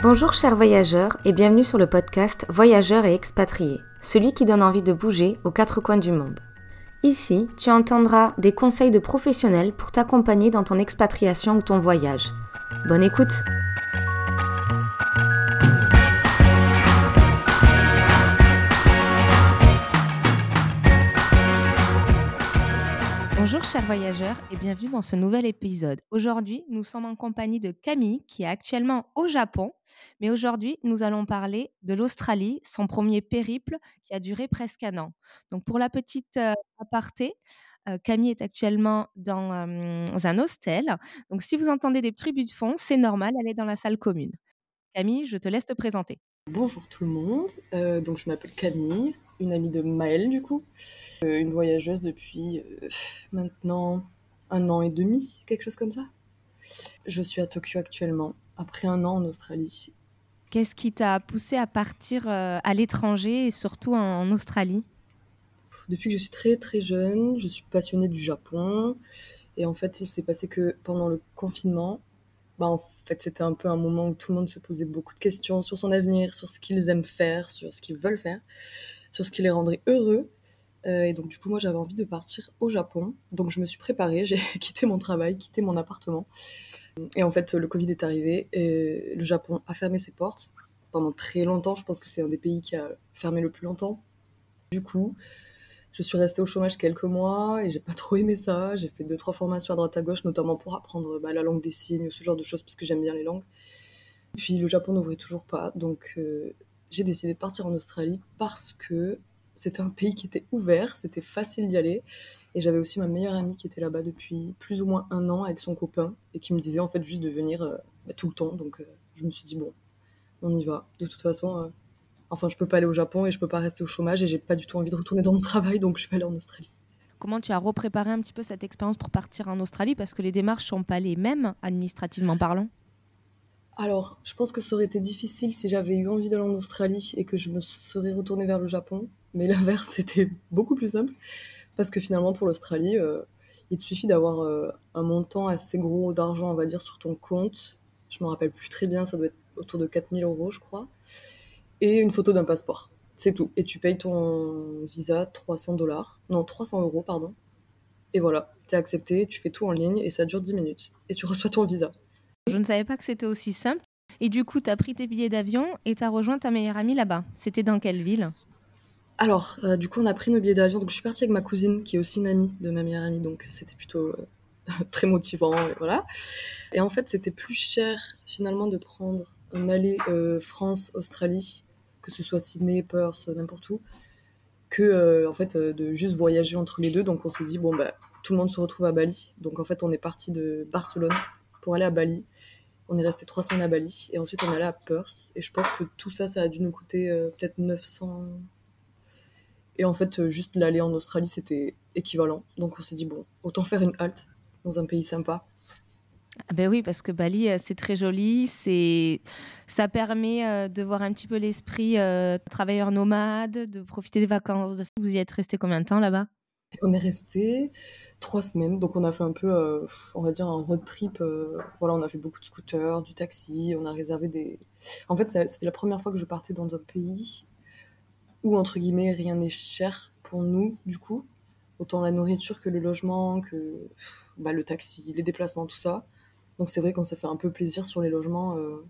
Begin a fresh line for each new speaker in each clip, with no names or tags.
Bonjour chers voyageurs et bienvenue sur le podcast Voyageurs et expatriés, celui qui donne envie de bouger aux quatre coins du monde. Ici, tu entendras des conseils de professionnels pour t'accompagner dans ton expatriation ou ton voyage. Bonne écoute Bonjour chers voyageurs et bienvenue dans ce nouvel épisode. Aujourd'hui, nous sommes en compagnie de Camille qui est actuellement au Japon, mais aujourd'hui, nous allons parler de l'Australie, son premier périple qui a duré presque un an. Donc pour la petite euh, aparté, euh, Camille est actuellement dans euh, un hostel. Donc si vous entendez des tribus de fond, c'est normal, elle est dans la salle commune. Camille, je te laisse te présenter.
Bonjour tout le monde, donc je m'appelle Camille, une amie de Maëlle du coup. Une voyageuse depuis maintenant un an et demi, quelque chose comme ça. Je suis à Tokyo actuellement, après un an en Australie.
Qu'est-ce qui t'a poussé à partir euh, à l'étranger et surtout en Australie?
Depuis que je suis très très jeune, je suis passionnée du Japon. Et en fait, il s'est passé que pendant le confinement, bah en fait, c'était un peu un moment où tout le monde se posait beaucoup de questions sur son avenir, sur ce qu'ils aiment faire, sur ce qu'ils veulent faire, sur ce qui les rendrait heureux. Euh, et donc, du coup, moi, j'avais envie de partir au Japon. Donc, je me suis préparée, j'ai quitté mon travail, quitté mon appartement. Et en fait, le Covid est arrivé et le Japon a fermé ses portes pendant très longtemps. Je pense que c'est un des pays qui a fermé le plus longtemps. Du coup, je suis restée au chômage quelques mois et j'ai pas trop aimé ça. J'ai fait deux, trois formations à droite à gauche, notamment pour apprendre bah, la langue des signes, ce genre de choses, parce que j'aime bien les langues. Puis le Japon n'ouvrait toujours pas, donc euh, j'ai décidé de partir en Australie parce que c'était un pays qui était ouvert, c'était facile d'y aller. Et j'avais aussi ma meilleure amie qui était là-bas depuis plus ou moins un an avec son copain et qui me disait en fait juste de venir euh, bah, tout le temps. Donc euh, je me suis dit bon, on y va. De toute façon, euh, enfin je peux pas aller au Japon et je peux pas rester au chômage et j'ai pas du tout envie de retourner dans mon travail donc je vais aller en Australie.
Comment tu as repréparé un petit peu cette expérience pour partir en Australie? Parce que les démarches sont pas les mêmes administrativement parlant
alors, je pense que ça aurait été difficile si j'avais eu envie d'aller en Australie et que je me serais retournée vers le Japon. Mais l'inverse, c'était beaucoup plus simple. Parce que finalement, pour l'Australie, euh, il te suffit d'avoir euh, un montant assez gros d'argent, on va dire, sur ton compte. Je me rappelle plus très bien, ça doit être autour de 4000 euros, je crois. Et une photo d'un passeport. C'est tout. Et tu payes ton visa 300 dollars. Non, 300 euros, pardon. Et voilà, t'es accepté, tu fais tout en ligne et ça dure 10 minutes. Et tu reçois ton visa.
Je ne savais pas que c'était aussi simple. Et du coup, tu as pris tes billets d'avion et tu as rejoint ta meilleure amie là-bas. C'était dans quelle ville?
Alors, euh, du coup, on a pris nos billets d'avion. Donc, je suis partie avec ma cousine, qui est aussi une amie de ma meilleure amie. Donc, c'était plutôt euh, très motivant. Et voilà. Et en fait, c'était plus cher finalement de prendre un aller euh, France-Australie, que ce soit Sydney, Perth, n'importe où, que en fait de juste voyager entre les deux. Donc, on s'est dit, bon, bah, tout le monde se retrouve à Bali. Donc, en fait, on est parti de Barcelone pour aller à Bali. On est resté trois semaines à Bali et ensuite on est allé à Perth. Et je pense que tout ça, ça a dû nous coûter peut-être 900. Et en fait, euh, juste l'aller en Australie, c'était équivalent. Donc on s'est dit, bon, autant faire une halte dans un pays sympa.
Ah ben oui, parce que Bali, euh, c'est très joli. C'est, ça permet de voir un petit peu l'esprit travailleur nomade, de profiter des vacances. Vous y êtes resté combien de temps là-bas?
On est resté trois semaines. Donc on a fait un peu, euh, on va dire, un road trip. Euh, voilà, on a fait beaucoup de scooters, du taxi, on a réservé des... En fait, c'était la première fois que je partais dans un pays où, entre guillemets, rien n'est cher pour nous, du coup. Autant la nourriture que le logement, que bah, le taxi, les déplacements, tout ça. Donc c'est vrai qu'on s'est fait un peu plaisir sur les logements. Euh,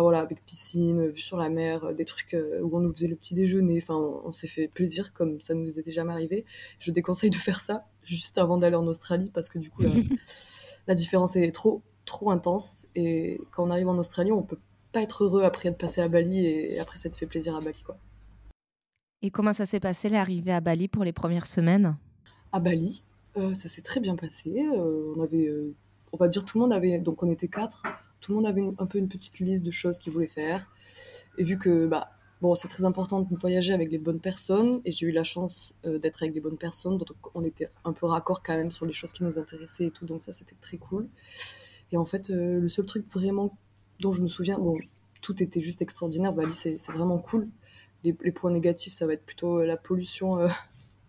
voilà, avec piscine, vue sur la mer, euh, des trucs euh, où on nous faisait le petit déjeuner. Enfin, on, s'est fait plaisir comme ça nous était jamais arrivé. Je déconseille de faire ça juste avant d'aller en Australie parce que du coup, la, différence est trop, trop intense. Et quand on arrive en Australie, on peut pas être heureux après être passé à Bali et après ça te fait plaisir à Bali, quoi.
Et comment ça s'est passé l'arrivée à Bali pour les premières semaines?
À Bali, euh, ça s'est très bien passé. on avait, on va dire, tout le monde avait, donc on était quatre tout le monde avait un peu une petite liste de choses qu'il voulait faire. Et vu que bah, bon, c'est très important de voyager avec les bonnes personnes, et j'ai eu la chance euh, d'être avec les bonnes personnes, donc on était un peu raccord quand même sur les choses qui nous intéressaient et tout, donc ça c'était très cool. Et en fait, euh, le seul truc vraiment dont je me souviens, bon, tout était juste extraordinaire, Bali c'est vraiment cool. Les, points négatifs, ça va être plutôt euh, la pollution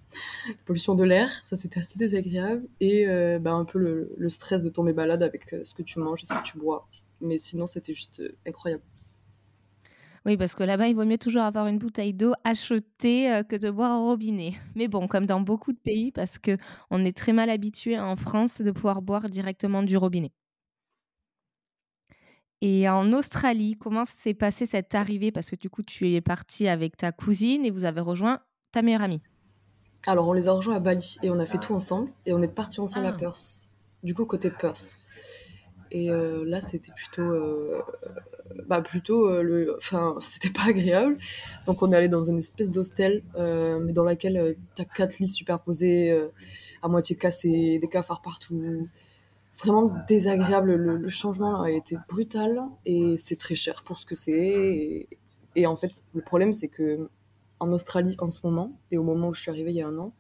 pollution de l'air, ça c'était assez désagréable, et bah, un peu le, stress de tomber balade avec ce que tu manges et ce que tu bois mais sinon, c'était juste incroyable.
Oui, parce que là-bas, il vaut mieux toujours avoir une bouteille d'eau achetée que de boire au robinet. Mais bon, comme dans beaucoup de pays, parce qu'on est très mal habitué en France de pouvoir boire directement du robinet. Et en Australie, comment s'est passée cette arrivée? Parce que du coup, tu es partie avec ta cousine et vous avez rejoint ta meilleure amie.
Alors, on les a rejoints à Bali et on a fait tout ensemble et on est parti ensemble à ah. Perth. Du coup, côté Perth. Et euh, là, c'était plutôt, euh, bah plutôt euh, le, enfin, c'était pas agréable. Donc, on est allé dans une espèce d'hostel, mais dans laquelle tu as quatre lits superposés, à moitié cassés, des cafards partout vraiment désagréable. Le, changement a été brutal et c'est très cher pour ce que c'est. Et, en fait, le problème, c'est que en Australie, en ce moment, et au moment où je suis arrivée il y a un an,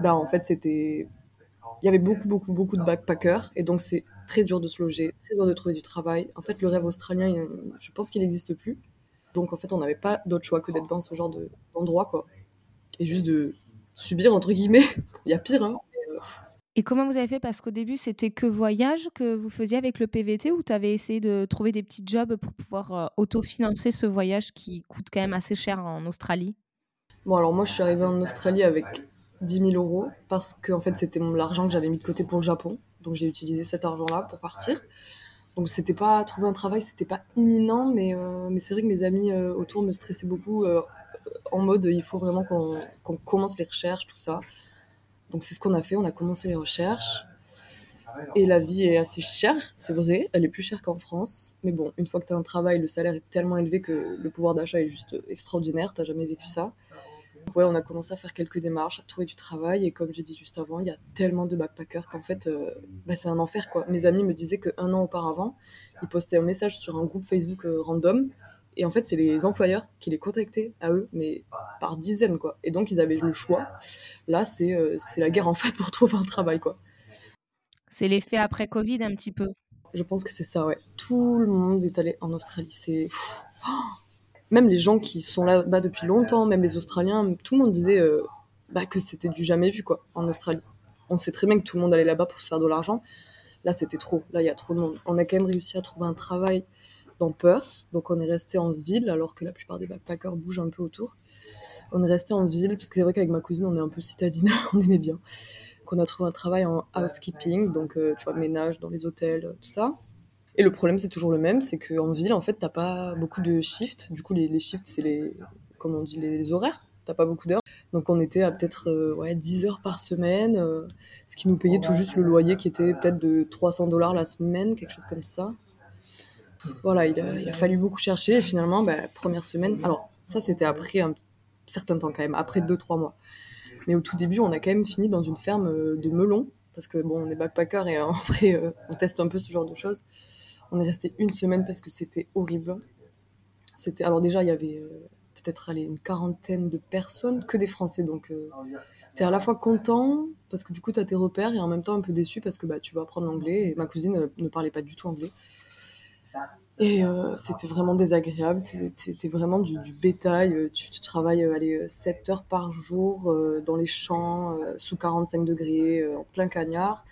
bah en fait, c'était. Il y avait beaucoup, beaucoup, beaucoup de backpackers et donc c'est très dur de se loger, très dur de trouver du travail. En fait, le rêve australien, je pense qu'il n'existe plus. Donc en fait, on n'avait pas d'autre choix que d'être dans ce genre d'endroit, quoi. Et juste de subir, entre guillemets. Il y a pire, hein.
Et comment vous avez fait? Parce qu'au début, c'était que voyage que vous faisiez avec le PVT ou tu avais essayé de trouver des petits jobs pour pouvoir euh, autofinancer ce voyage qui coûte quand même assez cher en Australie?
Bon, alors moi, je suis arrivée en Australie avec 10 000 euros parce que fait, c'était l'argent que j'avais mis de côté pour le Japon. Donc, j'ai utilisé cet argent-là pour partir. Donc, c'était pas trouver un travail, c'était pas imminent, mais, euh, mais c'est vrai que mes amis euh, autour me stressaient beaucoup en mode il faut vraiment qu'on commence les recherches, tout ça. Donc c'est ce qu'on a fait, on a commencé les recherches. Et la vie est assez chère, c'est vrai, elle est plus chère qu'en France. Mais bon, une fois que tu as un travail, le salaire est tellement élevé que le pouvoir d'achat est juste extraordinaire, tu jamais vécu ça. ouais, on a commencé à faire quelques démarches, à trouver du travail. Et comme j'ai dit juste avant, il y a tellement de backpackers qu'en fait, euh, bah, c'est un enfer. quoi. Mes amis me disaient qu'un an auparavant, ils postaient un message sur un groupe Facebook euh, random et en fait, c'est les employeurs qui les contactaient à eux, mais par dizaines, quoi. Et donc, ils avaient le choix. Là, c'est euh, la guerre, en fait, pour trouver un travail, quoi.
C'est l'effet après Covid, un petit peu.
Je pense que c'est ça, ouais. Tout le monde est allé en Australie. C'est... Même les gens qui sont là-bas depuis longtemps, même les Australiens, tout le monde disait euh, bah, que c'était du jamais vu, quoi, en Australie. On sait très bien que tout le monde allait là-bas pour se faire de l'argent. Là, c'était trop. Là, il y a trop de monde. On a quand même réussi à trouver un travail dans Perth. Donc on est resté en ville alors que la plupart des backpackers bougent un peu autour. On est resté en ville parce que c'est vrai qu'avec ma cousine on est un peu citadine, on aimait bien. Qu'on a trouvé un travail en housekeeping, donc euh, tu vois ménage dans les hôtels, euh, tout ça. Et le problème c'est toujours le même, c'est qu'en ville en fait t'as pas beaucoup de shifts. Du coup les, les shifts c'est les, comment on dit, les, horaires. T'as pas beaucoup d'heures. Donc on était à peut-être euh, ouais, 10 heures par semaine, ce qui nous payait tout juste le loyer qui était peut-être de 300 dollars la semaine, quelque chose comme ça voilà, il a, fallu beaucoup chercher. Et finalement, bah, première semaine, alors ça c'était après un certain temps quand même, après 2-3 mois. Mais au tout début, on a quand même fini dans une ferme euh, de melons, parce que bon, on est backpacker et en vrai, euh, on teste un peu ce genre de choses. On est resté une semaine parce que c'était horrible. C'était alors déjà, il y avait euh, peut-être une quarantaine de personnes, que des Français, donc tu es à la fois content parce que du coup tu as tes repères et en même temps un peu déçu parce que bah, tu vas apprendre l'anglais. Et ma cousine ne parlait pas du tout anglais. Et euh, c'était vraiment désagréable. C'était vraiment du, bétail. Euh, tu, travailles euh, allez, 7 heures par jour dans les champs, sous 45 degrés, en plein cagnard.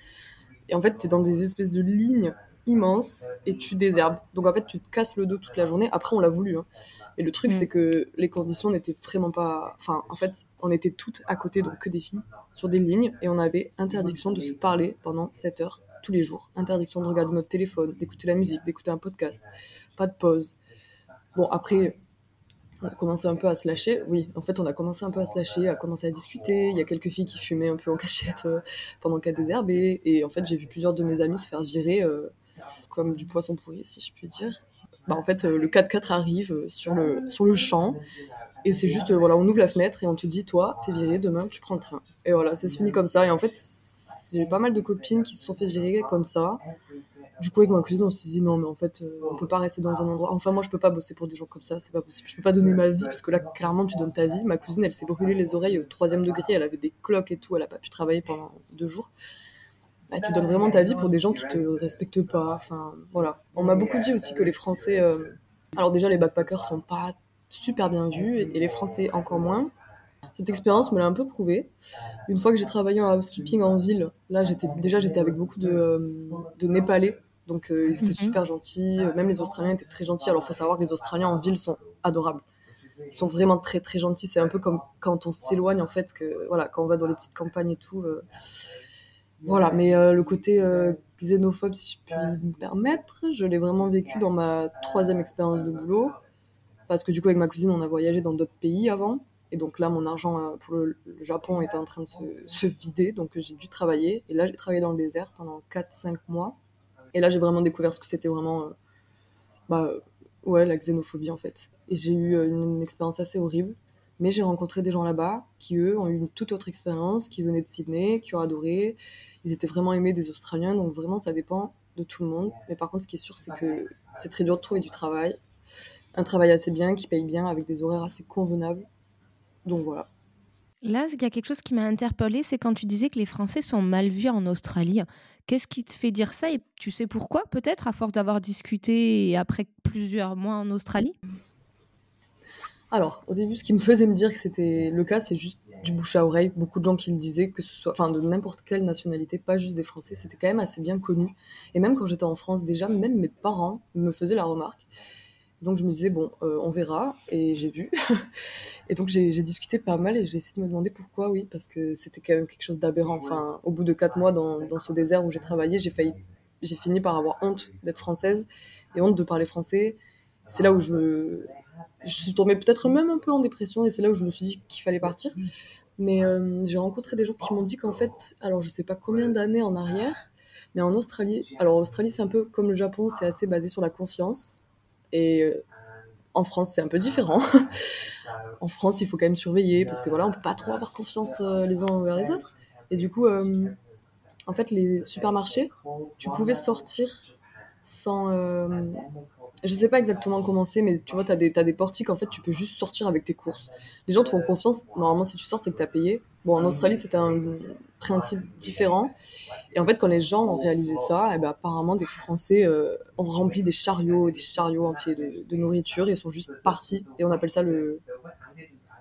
Et en fait, tu es dans des espèces de lignes immenses et tu désherbes. Donc en fait, tu te casses le dos toute la journée. Après, on l'a voulu. Hein. Et le truc, mm. c'est que les conditions n'étaient vraiment pas. Enfin, en fait, on était toutes à côté, donc que des filles, sur des lignes, et on avait interdiction de se parler pendant 7 heures tous les jours. Interdiction de regarder notre téléphone, d'écouter la musique, d'écouter un podcast. Pas de pause. Bon, après, on a commencé un peu à se lâcher. Oui, en fait, on a commencé un peu à se lâcher, à commencer à discuter. Il y a quelques filles qui fumaient un peu en cachette euh, pendant qu'elles désherbaient. Et en fait, j'ai vu plusieurs de mes amis se faire virer euh, comme du poisson pourri, si je puis dire. Bah, en fait, euh, le 4x4 arrive sur le, sur le champ. Et c'est juste, voilà, on ouvre la fenêtre et on te dit, toi, t'es viré, demain, tu prends le train. Et voilà, c'est fini comme ça. Et en fait, j'ai pas mal de copines qui se sont fait virer comme ça. Du coup, avec ma cousine, on s'est dit non, mais en fait, euh, on peut pas rester dans un endroit. Enfin, moi, je peux pas bosser pour des gens comme ça, c'est pas possible. Je peux pas donner ma vie parce que là, clairement, tu donnes ta vie. Ma cousine, elle s'est brûlée les oreilles au troisième degré, elle avait des cloques et tout, elle a pas pu travailler pendant deux jours. Bah, tu donnes vraiment ta vie pour des gens qui te respectent pas. Enfin, voilà. On m'a beaucoup dit aussi que les Français. Euh, alors, déjà, les backpackers sont pas super bien vus et les Français encore moins. Cette expérience me l'a un peu prouvé. Une fois que j'ai travaillé en housekeeping en ville, là, j'étais déjà j'étais avec beaucoup de, euh, de Népalais Donc ils étaient
Mmh
super gentils, même les Australiens étaient très gentils. Alors il faut savoir que les Australiens en ville sont adorables. Ils sont vraiment très très gentils. C'est un peu comme quand on s'éloigne en fait, que voilà, quand on va dans les petites campagnes et tout. voilà, mais le côté xénophobe, si je puis me permettre, je l'ai vraiment vécu dans ma troisième expérience de boulot. Parce que du coup, avec ma cousine, on a voyagé dans d'autres pays avant. Et donc là, mon argent euh, pour le, Japon était en train de se, vider. Donc j'ai dû travailler. Et là, j'ai travaillé dans le désert pendant 4-5 mois. Et là, j'ai vraiment découvert ce que c'était vraiment. Euh, bah, ouais, la xénophobie en fait. Et j'ai eu euh, une, expérience assez horrible. Mais j'ai rencontré des gens là-bas qui, eux, ont eu une toute autre expérience, qui venaient de Sydney, qui ont adoré. Ils étaient vraiment aimés des Australiens. Donc vraiment, ça dépend de tout le monde. Mais par contre, ce qui est sûr, c'est que c'est très dur de trouver du travail un travail assez bien, qui paye bien, avec des horaires assez convenables. Donc voilà.
Là, il y a quelque chose qui m'a interpellée, c'est quand tu disais que les Français sont mal vus en Australie. Qu'est-ce qui te fait dire ça et tu sais pourquoi peut-être à force d'avoir discuté et après plusieurs mois en Australie?
Alors, au début, ce qui me faisait me dire que c'était le cas, c'est juste du bouche à oreille. Beaucoup de gens qui le disaient, que ce soit, enfin, de n'importe quelle nationalité, pas juste des Français, c'était quand même assez bien connu. Et même quand j'étais en France, déjà, même mes parents me faisaient la remarque. Donc je me disais, bon, euh, on verra, et j'ai vu. et donc j'ai discuté pas mal et j'ai essayé de me demander pourquoi, oui, parce que c'était quand même quelque chose d'aberrant. Enfin, au bout de quatre mois dans, dans ce désert où j'ai travaillé, j'ai failli, j'ai fini par avoir honte d'être française et honte de parler français. C'est là où je, je suis tombée peut-être même un peu en dépression et c'est là où je me suis dit qu'il fallait partir. Mais euh, j'ai rencontré des gens qui m'ont dit qu'en fait, alors je sais pas combien d'années en arrière, mais en Australie, alors Australie c'est un peu comme le Japon, c'est assez basé sur la confiance. Et euh, en France, c'est un peu différent. en France, il faut quand même surveiller parce que voilà, on peut pas trop avoir confiance euh, les uns envers les autres. Et du coup, euh, en fait, les supermarchés, tu pouvais sortir sans. Je sais pas exactement comment c'est, mais tu vois, tu as, as, des portiques, en fait, tu peux juste sortir avec tes courses. Les gens te font confiance. Normalement, si tu sors, c'est que tu as payé. Bon, en Australie, c'était un principe différent. Et en fait, quand les gens ont réalisé ça, et eh ben, apparemment, des Français euh, ont rempli des chariots, des chariots entiers de, nourriture et sont juste partis. Et on appelle ça le,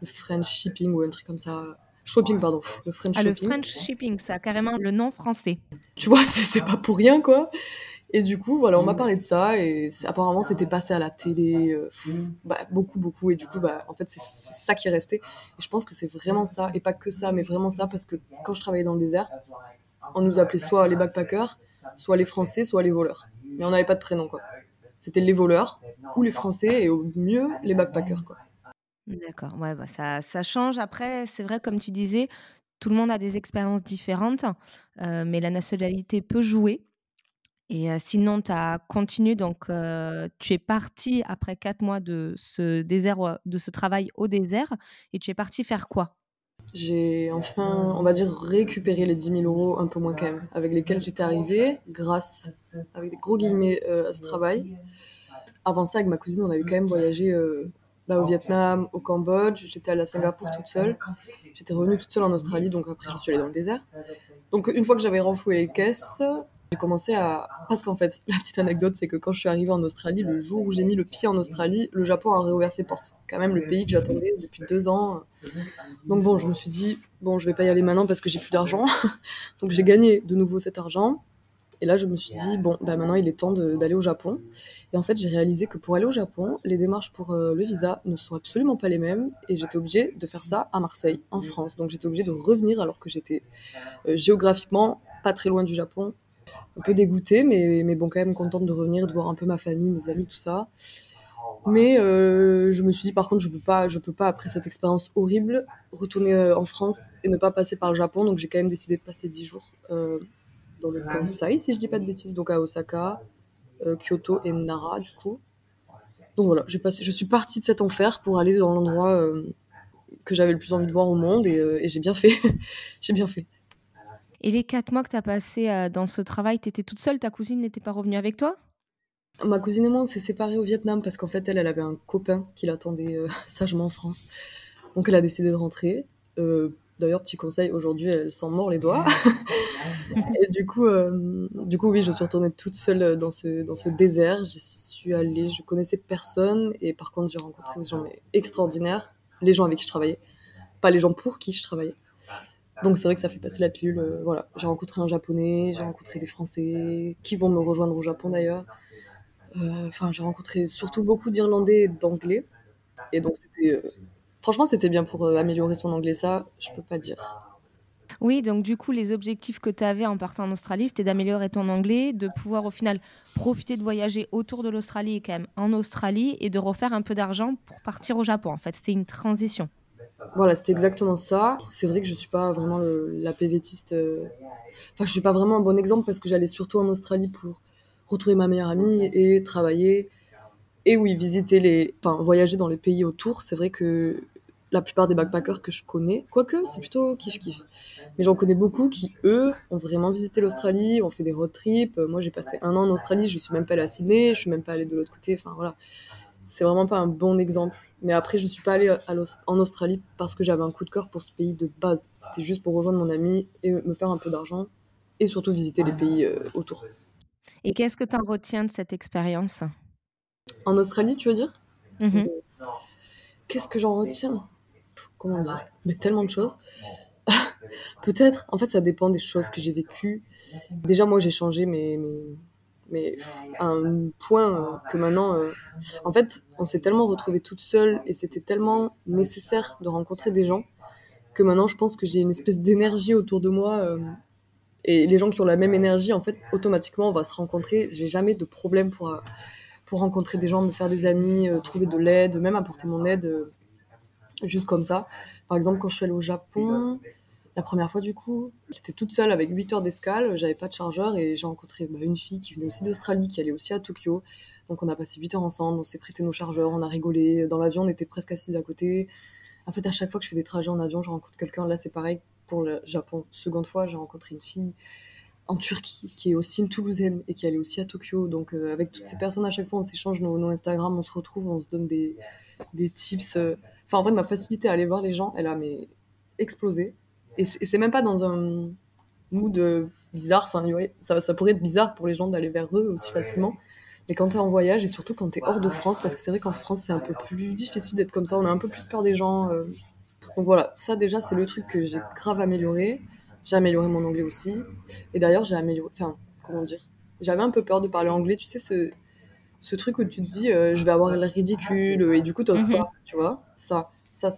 French shipping ou un truc comme ça. Shopping, pardon.
Le French ah, Le French shipping, ça a carrément le nom français.
Tu vois, c'est pas pour rien, quoi. Et du coup, voilà, on m'a parlé de ça et apparemment c'était passé à la télé, euh, bah, beaucoup, beaucoup. Et du coup, bah, en fait, c'est ça qui est resté. Et je pense que c'est vraiment ça, et pas que ça, mais vraiment ça, parce que quand je travaillais dans le désert, on nous appelait soit les backpackers, soit les Français, soit les voleurs. Mais on n'avait pas de prénom, quoi. C'était les voleurs ou les Français et au mieux les backpackers, quoi.
D'accord, ouais, bah ça, ça change. Après, c'est vrai, comme tu disais, tout le monde a des expériences différentes, euh, mais la nationalité peut jouer. Et sinon, tu as continué, donc tu es parti après quatre mois de ce désert, de ce travail au désert, et tu es parti faire quoi?
J'ai enfin, on va dire, récupéré les 10 000 euros, un peu moins quand même, avec lesquels j'étais arrivée, grâce, avec des gros guillemets, à ce travail. Avant ça, avec ma cousine, on avait quand même voyagé bah, au Vietnam, au Cambodge, j'étais à Singapour toute seule. J'étais revenue toute seule en Australie, donc après, je suis allée dans le désert. Donc, une fois que j'avais renfloué les caisses, j'ai commencé à. Parce qu'en fait, la petite anecdote, c'est que quand je suis arrivée en Australie, le jour où j'ai mis le pied en Australie, le Japon a réouvert ses portes. Quand même, le pays que j'attendais depuis deux ans. Donc bon, je me suis dit, bon, je vais pas y aller maintenant parce que j'ai plus d'argent. Donc j'ai gagné de nouveau cet argent. Et là, je me suis dit, bon, bah maintenant, il est temps d'aller au Japon. Et en fait, j'ai réalisé que pour aller au Japon, les démarches pour euh, le visa ne sont absolument pas les mêmes. Et j'étais obligée de faire ça à Marseille, en France. Donc j'étais obligée de revenir alors que j'étais euh, géographiquement pas très loin du Japon un peu dégoûtée, mais, mais bon, quand même contente de revenir, de voir un peu ma famille, mes amis, tout ça. Mais euh, je me suis dit, par contre, je peux pas, je peux pas après cette expérience horrible retourner euh, en France et ne pas passer par le Japon. Donc j'ai quand même décidé de passer 10 jours euh, dans le Kansai, si je dis pas de bêtises, donc à Osaka, Kyoto et Nara du coup. Donc voilà, j'ai passé, je suis partie de cet enfer pour aller dans l'endroit que j'avais le plus envie de voir au monde et, et j'ai bien fait. j'ai bien fait.
Et les quatre mois que tu as passé euh, dans ce travail, tu étais toute seule Ta cousine n'était pas revenue avec toi?
Ma cousine et moi, on s'est séparés au Vietnam parce qu'en fait, elle, elle avait un copain qui l'attendait euh, sagement en France. Donc, elle a décidé de rentrer. Euh, d'ailleurs, petit conseil, aujourd'hui, elle s'en mord les doigts. et du coup, du coup, oui, je suis retournée toute seule dans ce, dans ce désert. J'y suis allée, je connaissais personne. Et par contre, j'ai rencontré des gens extraordinaires. Les gens avec qui je travaillais. Pas les gens pour qui je travaillais. Donc c'est vrai que ça fait passer la pilule. euh, voilà, j'ai rencontré un japonais, j'ai rencontré des Français qui vont me rejoindre au Japon d'ailleurs. Euh, Enfin, j'ai rencontré surtout beaucoup d'Irlandais et d'Anglais. Et donc c'était, euh, franchement, c'était bien pour améliorer son anglais. Ça, je peux pas dire.
Oui, donc du coup, les objectifs que tu avais en partant en Australie, c'était d'améliorer ton anglais, de pouvoir au final profiter de voyager autour de l'Australie quand même en Australie et de refaire un peu d'argent pour partir au Japon. En fait, c'était une transition.
Voilà, c'était exactement ça. C'est vrai que je suis pas vraiment la PVTiste. euh, Enfin, je suis pas vraiment un bon exemple parce que j'allais surtout en Australie pour retrouver ma meilleure amie et travailler. Et oui, visiter les, enfin, voyager dans les pays autour. C'est vrai que la plupart des backpackers que je connais, quoique c'est plutôt kiff kiff. Mais j'en connais beaucoup qui, eux, ont vraiment visité l'Australie, ont fait des road trips. Moi, j'ai passé un an en Australie, je suis même pas allée à Sydney, je suis même pas allée de l'autre côté. Enfin, voilà. C'est vraiment pas un bon exemple. Mais après, je suis pas allée à en Australie parce que j'avais un coup de cœur pour ce pays de base. C'était juste pour rejoindre mon ami et me faire un peu d'argent et surtout visiter les pays euh, autour.
Et qu'est-ce que tu en retiens de cette expérience?
En Australie, tu veux dire?
Mhm.
Qu'est-ce que j'en retiens? Comment dire? Mais tellement de choses. Peut-être, en fait, ça dépend des choses que j'ai vécues. Déjà, moi, j'ai changé, mais, mais à un point euh, que maintenant, euh, en fait, on s'est tellement retrouvés toutes seules et c'était tellement nécessaire de rencontrer des gens que maintenant, je pense que j'ai une espèce d'énergie autour de moi. euh, et les gens qui ont la même énergie, en fait, automatiquement, on va se rencontrer. J'ai jamais de problème pour, pour rencontrer des gens, me faire des amis, trouver de l'aide, même apporter mon aide, juste comme ça. Par exemple, quand je suis allée au Japon, la première fois, du coup, j'étais toute seule avec 8 heures d'escale, j'avais pas de chargeur et j'ai rencontré bah, une fille qui venait aussi d'Australie, qui allait aussi à Tokyo. Donc on a passé 8 heures ensemble, on s'est prêté nos chargeurs, on a rigolé. Dans l'avion, on était presque assises à côté. En fait, à chaque fois que je fais des trajets en avion, je rencontre quelqu'un. Là, c'est pareil pour le Japon. Seconde fois, j'ai rencontré une fille en Turquie qui est aussi une Toulousaine et qui allait aussi à Tokyo. Donc euh, avec toutes ces personnes, à chaque fois, on s'échange nos, nos Instagram, on se retrouve, on se donne des, des tips. Enfin, en vrai, ma facilité à aller voir les gens, elle a mais, explosé. Et c'est même pas dans un mood euh, bizarre. Enfin, ouais, ça, ça pourrait être bizarre pour les gens d'aller vers eux aussi facilement. Mais quand t'es en voyage et surtout quand t'es hors de France, parce que c'est vrai qu'en France, c'est un peu plus difficile d'être comme ça. On a un peu plus peur des gens. euh. Donc voilà, ça déjà, c'est le truc que j'ai grave amélioré. J'ai amélioré mon anglais aussi. Et d'ailleurs, j'ai amélioré. Enfin, comment dire? J'avais un peu peur de parler anglais. Tu sais, ce, ce truc où tu te dis, euh, je vais avoir l'air ridicule, et du coup, t'oses
Mhm.
pas, tu vois? Ça, ça,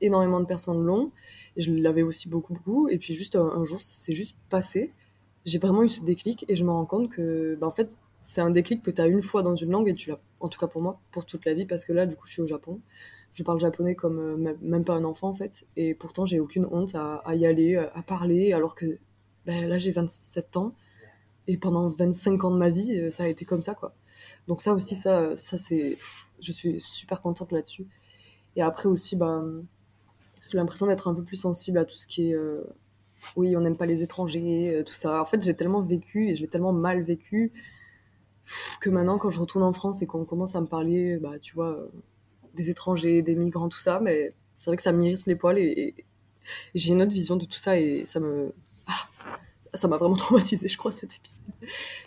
énormément de personnes l'ont. Je l'avais aussi beaucoup, beaucoup. Et puis, juste un, jour, c'est juste passé. J'ai vraiment eu ce déclic et je me rends compte que, bah, en fait, c'est un déclic que tu as une fois dans une langue et tu l'as, en tout cas pour moi, pour toute la vie, parce que là, du coup, je suis au Japon. Je parle japonais comme euh, même- pas un enfant, en fait. Et pourtant, j'ai aucune honte à, à y aller, à parler, alors que ben, là, j'ai 27 ans. Et pendant 25 ans de ma vie, euh, ça a été comme ça, quoi. Donc ça aussi, ça, ça c'est... Je suis super contente là-dessus. Et après aussi, bah, j'ai l'impression d'être un peu plus sensible à tout ce qui est... euh, oui, on n'aime pas les étrangers, euh, tout ça. En fait, j'ai tellement vécu et je l'ai tellement mal vécu que maintenant, quand je retourne en France et qu'on commence à me parler, bah, tu vois, euh, des étrangers, des migrants, tout ça, mais c'est vrai que ça m'irrisse les poils et, j'ai une autre vision de tout ça et ça me... Ah, ça m'a vraiment traumatisé, je crois, cet épisode.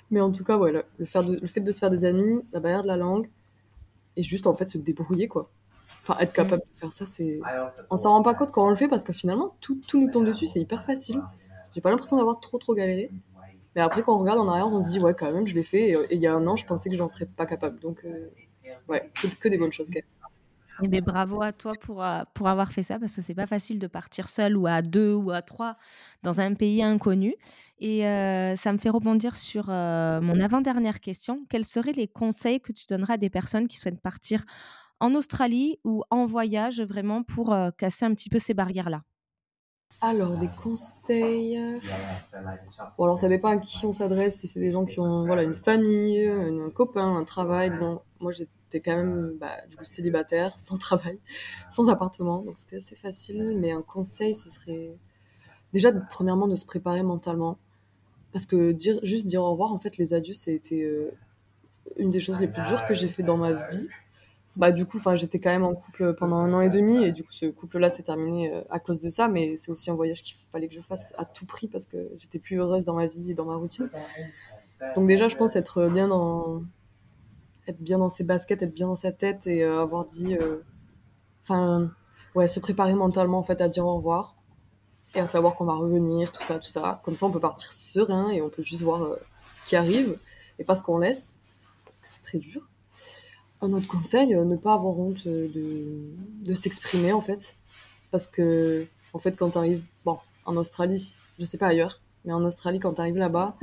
Mais en tout cas, ouais, le, le fait de se faire des amis, la barrière de la langue, et juste en fait se débrouiller, quoi. Enfin, être capable de faire ça, c'est. On s'en rend pas compte quand on le fait parce que finalement, tout, tout nous tombe dessus, c'est hyper facile. J'ai pas l'impression d'avoir trop trop galéré. Mais après, quand on regarde en arrière, on se dit, ouais, quand même, je l'ai fait. Et, et il y a un an, je pensais que j'en serais pas capable. Donc, euh, ouais, que, que des bonnes choses, quand même.
Eh ben, bravo à toi pour, euh, pour avoir fait ça parce que c'est pas facile de partir seul ou à deux ou à trois dans un pays inconnu. Et euh, ça me fait rebondir sur euh, mon avant-dernière question. Quels seraient les conseils que tu donneras à des personnes qui souhaitent partir en Australie ou en voyage vraiment pour euh, casser un petit peu ces barrières-là?
Alors, des conseils. Bon, alors ça dépend à qui on s'adresse. Si c'est des gens qui ont voilà, une famille, un copain, un travail. Bon, moi j'étais quand même bah, du coup, célibataire, sans travail, sans appartement. Donc c'était assez facile. Mais un conseil, ce serait déjà, premièrement, de se préparer mentalement. Parce que dire, juste dire au revoir, en fait, les adieux, ça a été euh, une des choses les plus dures que j'ai fait dans ma vie. Bah, du coup, enfin, j'étais quand même en couple pendant un an et demi, et du coup, ce couple-là s'est terminé euh, à cause de ça, mais c'est aussi un voyage qu'il fallait que je fasse à tout prix parce que j'étais plus heureuse dans ma vie et dans ma routine. Donc déjà, je pense être bien dans, être bien dans ses baskets, être bien dans sa tête et euh, avoir dit, euh, enfin, ouais, se préparer mentalement en fait à dire au revoir. et à savoir qu'on va revenir, tout ça, tout ça. Comme ça, on peut partir serein et on peut juste voir ce qui arrive et pas ce qu'on laisse, parce que c'est très dur. Un autre conseil, euh, ne pas avoir honte euh, de, de s'exprimer en fait, parce que en fait, quand tu arrives, bon, en Australie, je sais pas ailleurs, mais en Australie, quand tu arrives là-bas,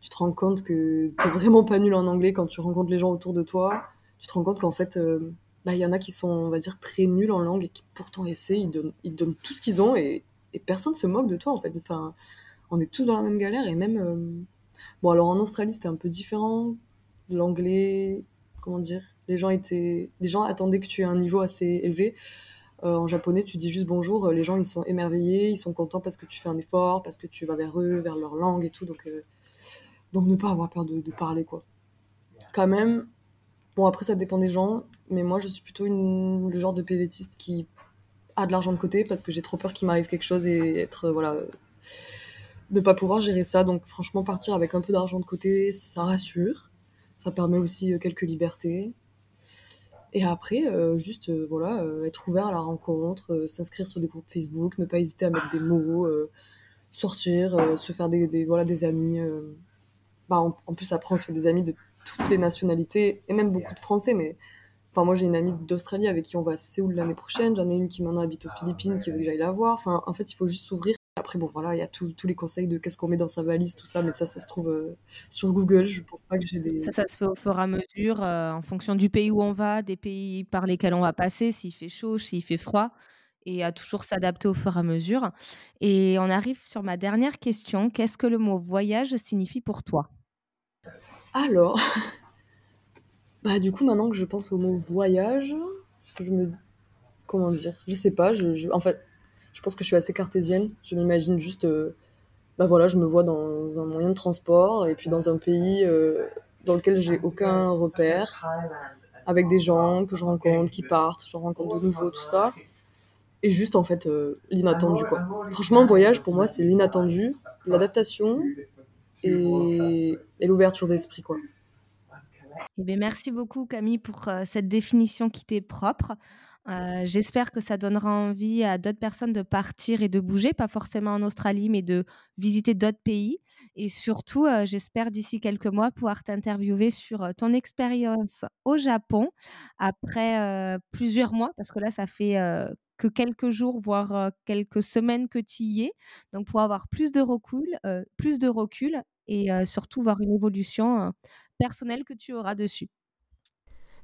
tu te rends compte que t'es vraiment pas nul en anglais quand tu rencontres les gens autour de toi. Tu te rends compte qu'en fait, bah, il y en a qui sont, on va dire, très nuls en langue et qui pourtant essaient, ils donnent, ils donnent tout ce qu'ils ont et et personne se moque de toi en fait. Enfin, on est tous dans la même galère et même. Euh, bon, alors en Australie c'était un peu différent. L'anglais, comment dire, les gens attendaient que tu aies un niveau assez élevé. Euh, en japonais, tu dis juste bonjour, les gens ils sont émerveillés, ils sont contents parce que tu fais un effort, parce que tu vas vers eux, vers leur langue et tout. Donc, euh, ne pas avoir peur de, parler quoi. Quand même, bon après ça dépend des gens, mais moi je suis plutôt le genre de PVTiste qui a de l'argent de côté parce que j'ai trop peur qu'il m'arrive quelque chose et être voilà ne pas pouvoir gérer ça. Donc franchement partir avec un peu d'argent de côté, ça rassure, ça permet aussi euh, quelques libertés. Et après, euh, juste euh, voilà, être ouvert à la rencontre, s'inscrire sur des groupes Facebook, ne pas hésiter à mettre des mots, sortir, se faire des, voilà, des amis. Bah, en, plus, après, on se fait des amis de toutes les nationalités, et même beaucoup de Français, mais Enfin, moi, j'ai une amie d'Australie avec qui on va à Séoul l'année prochaine. J'en ai une qui maintenant habite aux Philippines, qui veut que j'aille la voir. Enfin, en fait, il faut juste s'ouvrir. Après, bon, voilà, il y a tous les conseils de qu'est-ce qu'on met dans sa valise, tout ça, mais ça, ça se trouve euh, sur Google. Je pense pas que j'ai des.
Ça, ça se fait au fur et à mesure, euh, en fonction du pays où on va, des pays par lesquels on va passer, s'il fait chaud, s'il fait froid, et à toujours s'adapter au fur et à mesure. Et on arrive sur ma dernière question. Qu'est-ce que le mot voyage signifie pour toi?
Alors, bah, du coup, maintenant que je pense au mot voyage, je me. Comment dire? Je sais pas. Je, je- En fait, je pense que je suis assez cartésienne. Je m'imagine juste. euh, Bah voilà, je me vois dans un moyen de transport et puis dans un pays euh, dans lequel j'ai aucun repère, avec des gens que je rencontre, qui partent, je rencontre de nouveau, tout ça. Et juste, en fait, euh, l'inattendu, quoi. Franchement, voyage, pour moi, c'est l'inattendu, l'adaptation et, l'ouverture d'esprit, quoi.
Eh bien, merci beaucoup Camille pour cette définition qui t'est propre. Euh, J'espère que ça donnera envie à d'autres personnes de partir et de bouger, pas forcément en Australie, mais de visiter d'autres pays. Et surtout, euh, j'espère d'ici quelques mois pouvoir t'interviewer sur euh, ton expérience au Japon après plusieurs mois, parce que là, ça fait que quelques jours, voire quelques semaines que tu y es. Donc, pour avoir plus de recul, plus de recul et surtout voir une évolution personnelle que tu auras dessus.